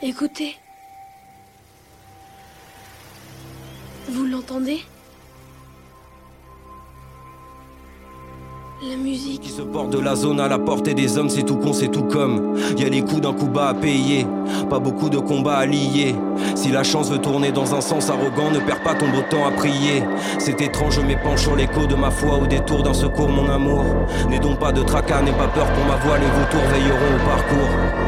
Écoutez. Vous l'entendez? La musique. Qui se porte de la zone à la portée des hommes, c'est tout con, c'est tout comme. Y a les coups d'un coup bas à payer, pas beaucoup de combats à lier. Si la chance veut tourner dans un sens arrogant, ne perds pas ton beau temps à prier. C'est étrange, m'épanche sur l'écho de ma foi au détour d'un secours, mon amour. N'aie donc pas de tracas, n'aie pas peur pour ma voix, les vautours veilleront au parcours.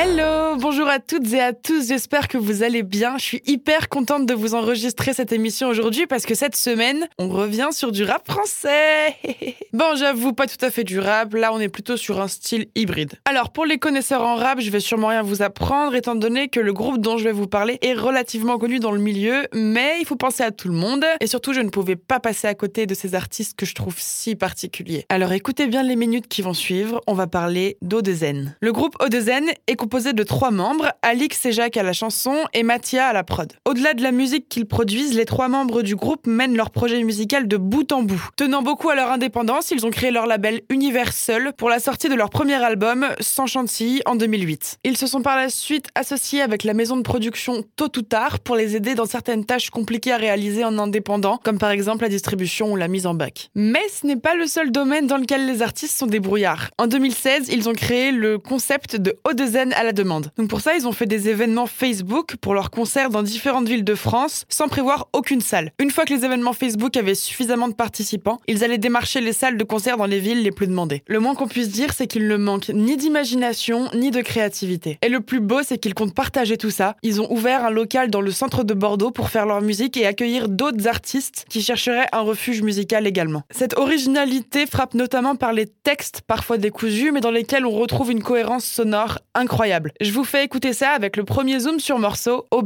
Hello, bonjour à toutes et à tous, j'espère que vous allez bien. Je suis hyper contente de vous enregistrer cette émission aujourd'hui parce que cette semaine, on revient sur du rap français. bon, j'avoue, pas tout à fait du rap, là on est plutôt sur un style hybride. Alors pour les connaisseurs en rap, je vais sûrement rien vous apprendre étant donné que le groupe dont je vais vous parler est relativement connu dans le milieu, mais il faut penser à tout le monde et surtout je ne pouvais pas passer à côté de ces artistes que je trouve si particuliers. Alors écoutez bien les minutes qui vont suivre, on va parler d'Odezen. Le groupe Odezen est composé de trois membres, Alix et Jacques à la chanson et Mathia à la prod. Au-delà de la musique qu'ils produisent, les trois membres du groupe mènent leur projet musical de bout en bout. Tenant beaucoup à leur indépendance, ils ont créé leur label Universal pour la sortie de leur premier album, Sans Chantilly, en 2008. Ils se sont par la suite associés avec la maison de production Tôt ou Tard pour les aider dans certaines tâches compliquées à réaliser en indépendant, comme par exemple la distribution ou la mise en bac. Mais ce n'est pas le seul domaine dans lequel les artistes sont débrouillards. En 2016, ils ont créé le concept de Odezen demande. Donc pour ça, ils ont fait des événements Facebook pour leurs concerts dans différentes villes de France sans prévoir aucune salle. Une fois que les événements Facebook avaient suffisamment de participants, ils allaient démarcher les salles de concert dans les villes les plus demandées. Le moins qu'on puisse dire, c'est qu'ils ne manquent ni d'imagination ni de créativité. Et le plus beau, c'est qu'ils comptent partager tout ça. Ils ont ouvert un local dans le centre de Bordeaux pour faire leur musique et accueillir d'autres artistes qui chercheraient un refuge musical également. Cette originalité frappe notamment par les textes parfois décousus, mais dans lesquels on retrouve une cohérence sonore incroyable Je vous fais écouter ça avec le premier zoom sur morceau au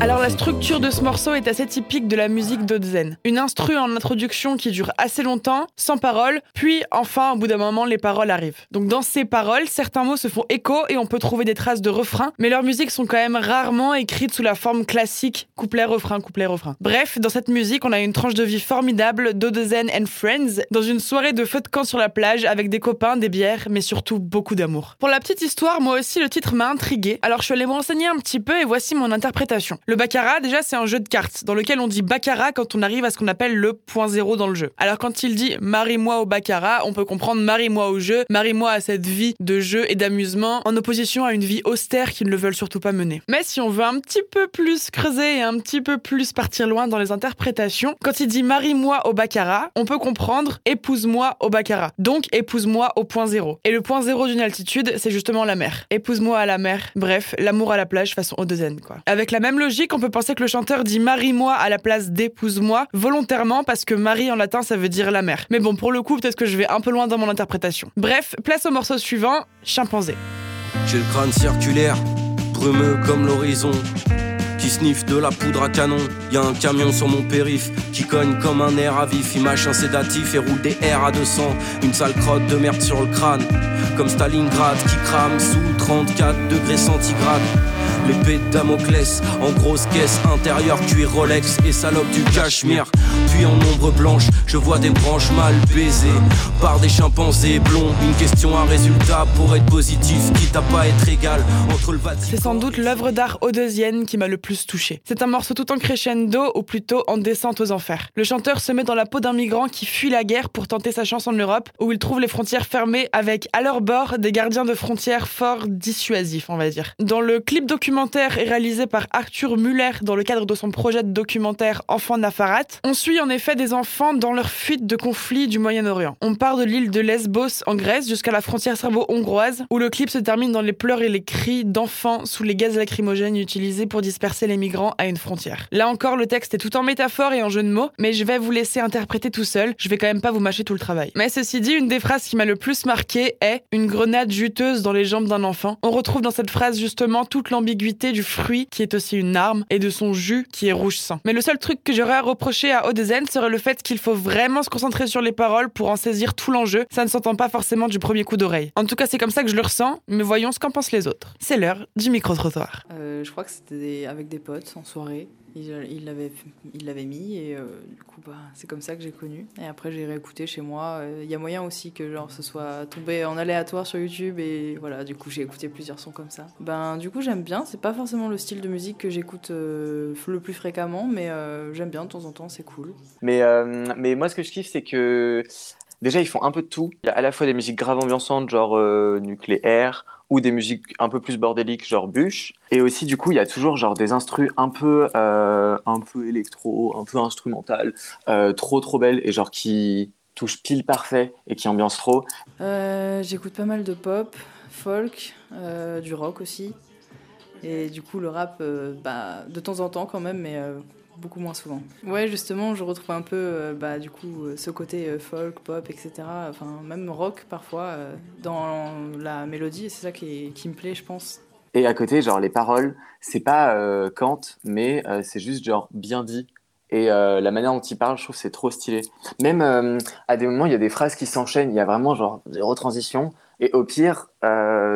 Alors la structure de ce morceau est assez typique de la musique d'Odzen. Une instru en introduction qui dure assez longtemps, sans paroles, puis enfin au bout d'un moment les paroles arrivent. Donc dans ces paroles, certains mots se font écho et on peut trouver des traces de refrain, mais leurs musiques sont quand même rarement écrites sous la forme classique couplet-refrain, couplet-refrain. Bref, dans cette musique, on a une tranche de vie formidable d'Odezen and Friends, dans une soirée de feu de camp sur la plage avec des copains, des bières, mais surtout beaucoup d'amour. Pour la petite histoire, moi aussi le titre m'a intrigué, alors je suis allée me renseigner un petit peu et voici mon interprétation. Le baccarat, déjà, c'est un jeu de cartes dans lequel on dit baccarat quand on arrive à ce qu'on appelle le point zéro dans le jeu. Alors quand il dit marie-moi au baccarat, on peut comprendre marie-moi au jeu, marie-moi à cette vie de jeu et d'amusement en opposition à une vie austère qu'ils ne veulent surtout pas mener. Mais si on veut un petit peu plus creuser et un petit peu plus partir loin dans les interprétations, quand il dit marie-moi au baccarat, on peut comprendre épouse-moi au baccarat. Donc épouse-moi au point zéro. Et le point zéro d'une altitude, c'est justement la mer. Épouse-moi à la mer. Bref, l'amour à la plage Avec la même logique on peut penser que le chanteur dit marie-moi à la place d'épouse-moi, volontairement parce que Marie en latin ça veut dire la mère. Mais bon, pour le coup, peut-être que je vais un peu loin dans mon interprétation. Bref, place au morceau suivant, chimpanzé. J'ai le crâne circulaire, brumeux comme l'horizon qui sniffe de la poudre à canon. Y a un camion sur mon périph' qui cogne comme un air à vif. Il mâche un sédatif et roule des R à 200. Une sale crotte de merde sur le crâne. Comme Stalingrad qui crame sous 34 degrés centigrades. L'épée de Damoclès en grosse caisse intérieure, cuir Rolex et salope du cachemire. En ombre blanche, je vois des branches mal baisées par des chimpanzés blonds. Une question, un résultat pour être positif, quitte à pas être égal entre le. C'est sans doute l'œuvre d'art odeusienne qui m'a le plus touché. C'est un morceau tout en crescendo ou plutôt en descente aux enfers. Le chanteur se met dans la peau d'un migrant qui fuit la guerre pour tenter sa chance en Europe, où il trouve les frontières fermées avec à leur bord des gardiens de frontières fort dissuasifs, on va dire. Dans le clip documentaire réalisé par Arthur Muller dans le cadre de son projet de documentaire Enfant Nafarat. On suit en en effet des enfants dans leur fuite de conflits du Moyen-Orient. On part de l'île de Lesbos en Grèce jusqu'à la frontière serbo-hongroise où le clip se termine dans les pleurs et les cris d'enfants sous les gaz lacrymogènes utilisés pour disperser les migrants à une frontière. Là encore, le texte est tout en métaphore et en jeu de mots, mais je vais vous laisser interpréter tout seul, je vais quand même pas vous mâcher tout le travail. Mais ceci dit, une des phrases qui m'a le plus marqué est une grenade juteuse dans les jambes d'un enfant. On retrouve dans cette phrase justement toute l'ambiguïté du fruit qui est aussi une arme et de son jus qui est rouge sang. Mais le seul truc que j'aurais à reprocher à Serait le fait qu'il faut vraiment se concentrer sur les paroles pour en saisir tout l'enjeu. Ça ne s'entend pas forcément du premier coup d'oreille. En tout cas, c'est comme ça que je le ressens, mais voyons ce qu'en pensent les autres. C'est l'heure du micro-trottoir. Euh, je crois que c'était avec des potes en soirée. Il l'avait il l'avait mis et euh, du coup bah c'est comme ça que j'ai connu. Et après j'ai réécouté chez moi. Euh, il y a moyen aussi que genre ce soit tombé en aléatoire sur YouTube et voilà du coup j'ai écouté plusieurs sons comme ça. Ben du coup j'aime bien. C'est pas forcément le style de musique que j'écoute euh, le plus fréquemment mais j'aime bien de temps en temps c'est cool. Mais mais moi ce que je kiffe c'est que déjà ils font un peu de tout il y a à la fois des musiques grave ambiançantes genre nucléaire ou des musiques un peu plus bordéliques, genre bûche. Et aussi, du coup, il y a toujours genre des instrus un peu, euh, un peu électro, un peu instrumental, euh, trop trop belles et genre qui touche pile parfait et qui ambiance trop. Euh, j'écoute pas mal de pop, folk, du rock aussi. Et du coup, le rap, bah, de temps en temps quand même, mais beaucoup moins souvent. Ouais, justement, je retrouve un peu, euh, bah, du coup, euh, ce côté euh, folk, pop, etc. Enfin, même rock parfois dans la mélodie, c'est ça qui, qui, me plaît, je pense. Et à côté, genre les paroles, c'est pas Kant, mais c'est juste genre bien dit. Et la manière dont il parle, je trouve c'est trop stylé. Même à des moments, il y a des phrases qui s'enchaînent, il y a vraiment genre des retransitions. Et au pire,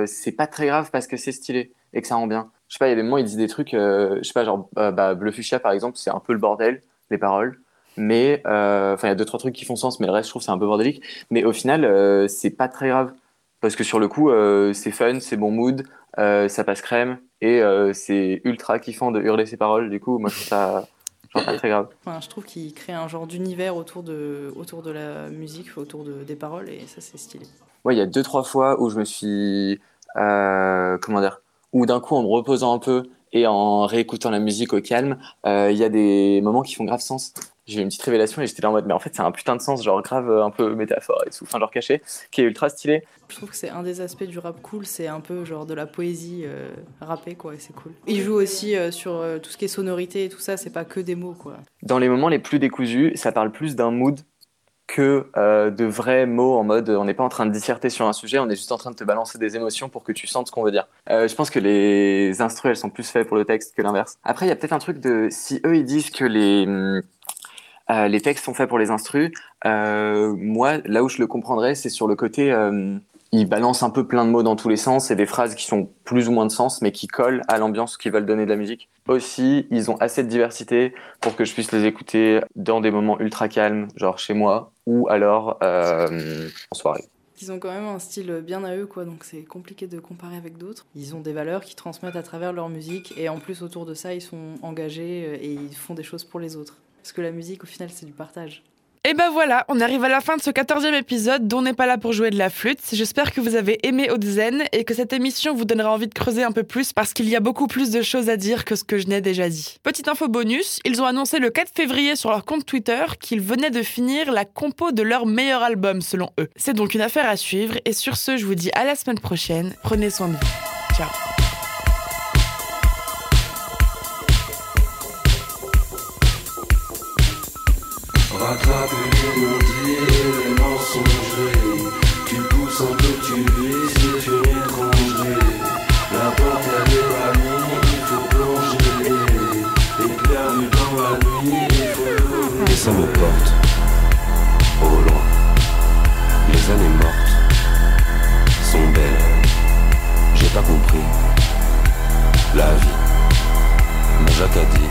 c'est pas très grave parce que c'est stylé et que ça rend bien je sais pas, il y a des moments, il dit des trucs, euh, je sais pas, genre, euh, bah, Bleu Fuchsia, par exemple, c'est un peu le bordel, les paroles. Mais, euh, enfin, il y a deux, trois trucs qui font sens, mais le reste, je trouve, c'est un peu bordélique. Mais au final, c'est pas très grave. Parce que sur le coup, c'est fun, c'est bon mood, ça passe crème, et c'est ultra kiffant de hurler ses paroles. Du coup, moi, je trouve ça. pas très grave. Enfin, je trouve qu'il crée un genre d'univers autour de, autour de la musique, autour de, des paroles, et ça, c'est stylé. Ouais, il y a deux, trois fois où je me suis. comment dire ou d'un coup en me reposant un peu et en réécoutant la musique au calme, euh, il y a des moments qui font grave sens. J'ai eu une petite révélation et j'étais là en mode, mais en fait, c'est un putain de sens, genre grave euh, un peu métaphore et tout, enfin, genre caché, qui est ultra stylé. Je trouve que c'est un des aspects du rap cool, c'est un peu genre de la poésie euh, rappée, quoi, et c'est cool. Il joue aussi sur tout ce qui est sonorité et tout ça, c'est pas que des mots, quoi. Dans les moments les plus décousus, ça parle plus d'un mood que euh, de vrais mots en mode on n'est pas en train de disserter sur un sujet, on est juste en train de te balancer des émotions pour que tu sentes ce qu'on veut dire. Euh, je pense que les instrus, elles sont plus faites pour le texte que l'inverse. Après, il y a peut-être un truc de si eux ils disent que les euh, les textes sont faits pour les instrus, moi là où je le comprendrais, c'est sur le côté ils balancent un peu plein de mots dans tous les sens et des phrases qui sont plus ou moins de sens, mais qui collent à l'ambiance qu'ils veulent donner de la musique. Aussi, ils ont assez de diversité pour que je puisse les écouter dans des moments ultra calmes, genre chez moi, ou alors euh, en soirée. Ils ont quand même un style bien à eux, quoi, donc c'est compliqué de comparer avec d'autres. Ils ont des valeurs qui transmettent à travers leur musique, et en plus, autour de ça, ils sont engagés euh, et ils font des choses pour les autres. Parce que la musique, au final, c'est du partage. Et ben voilà, on arrive à la fin de ce 14e épisode dont on n'est pas là pour jouer de la flûte. J'espère que vous avez aimé Haute-Zen et que cette émission vous donnera envie de creuser un peu plus parce qu'il y a beaucoup plus de choses à dire que ce que je n'ai déjà dit. Petite info bonus, ils ont annoncé le 4 février sur leur compte Twitter qu'ils venaient de finir la compo de leur meilleur album selon eux. C'est donc une affaire à suivre et sur ce, je vous dis à la semaine prochaine. Prenez soin de vous. Ciao. Rattrape les non-dits et les mensongeries Tu pousses un peu, tu vis, c'est une étrangerie La porte elle est bannie, il faut plonger. Éclairé dans la nuit, il faut Et ça me porte au loin Les années mortes sont belles. J'ai pas compris. La vie Mon Jacques a dit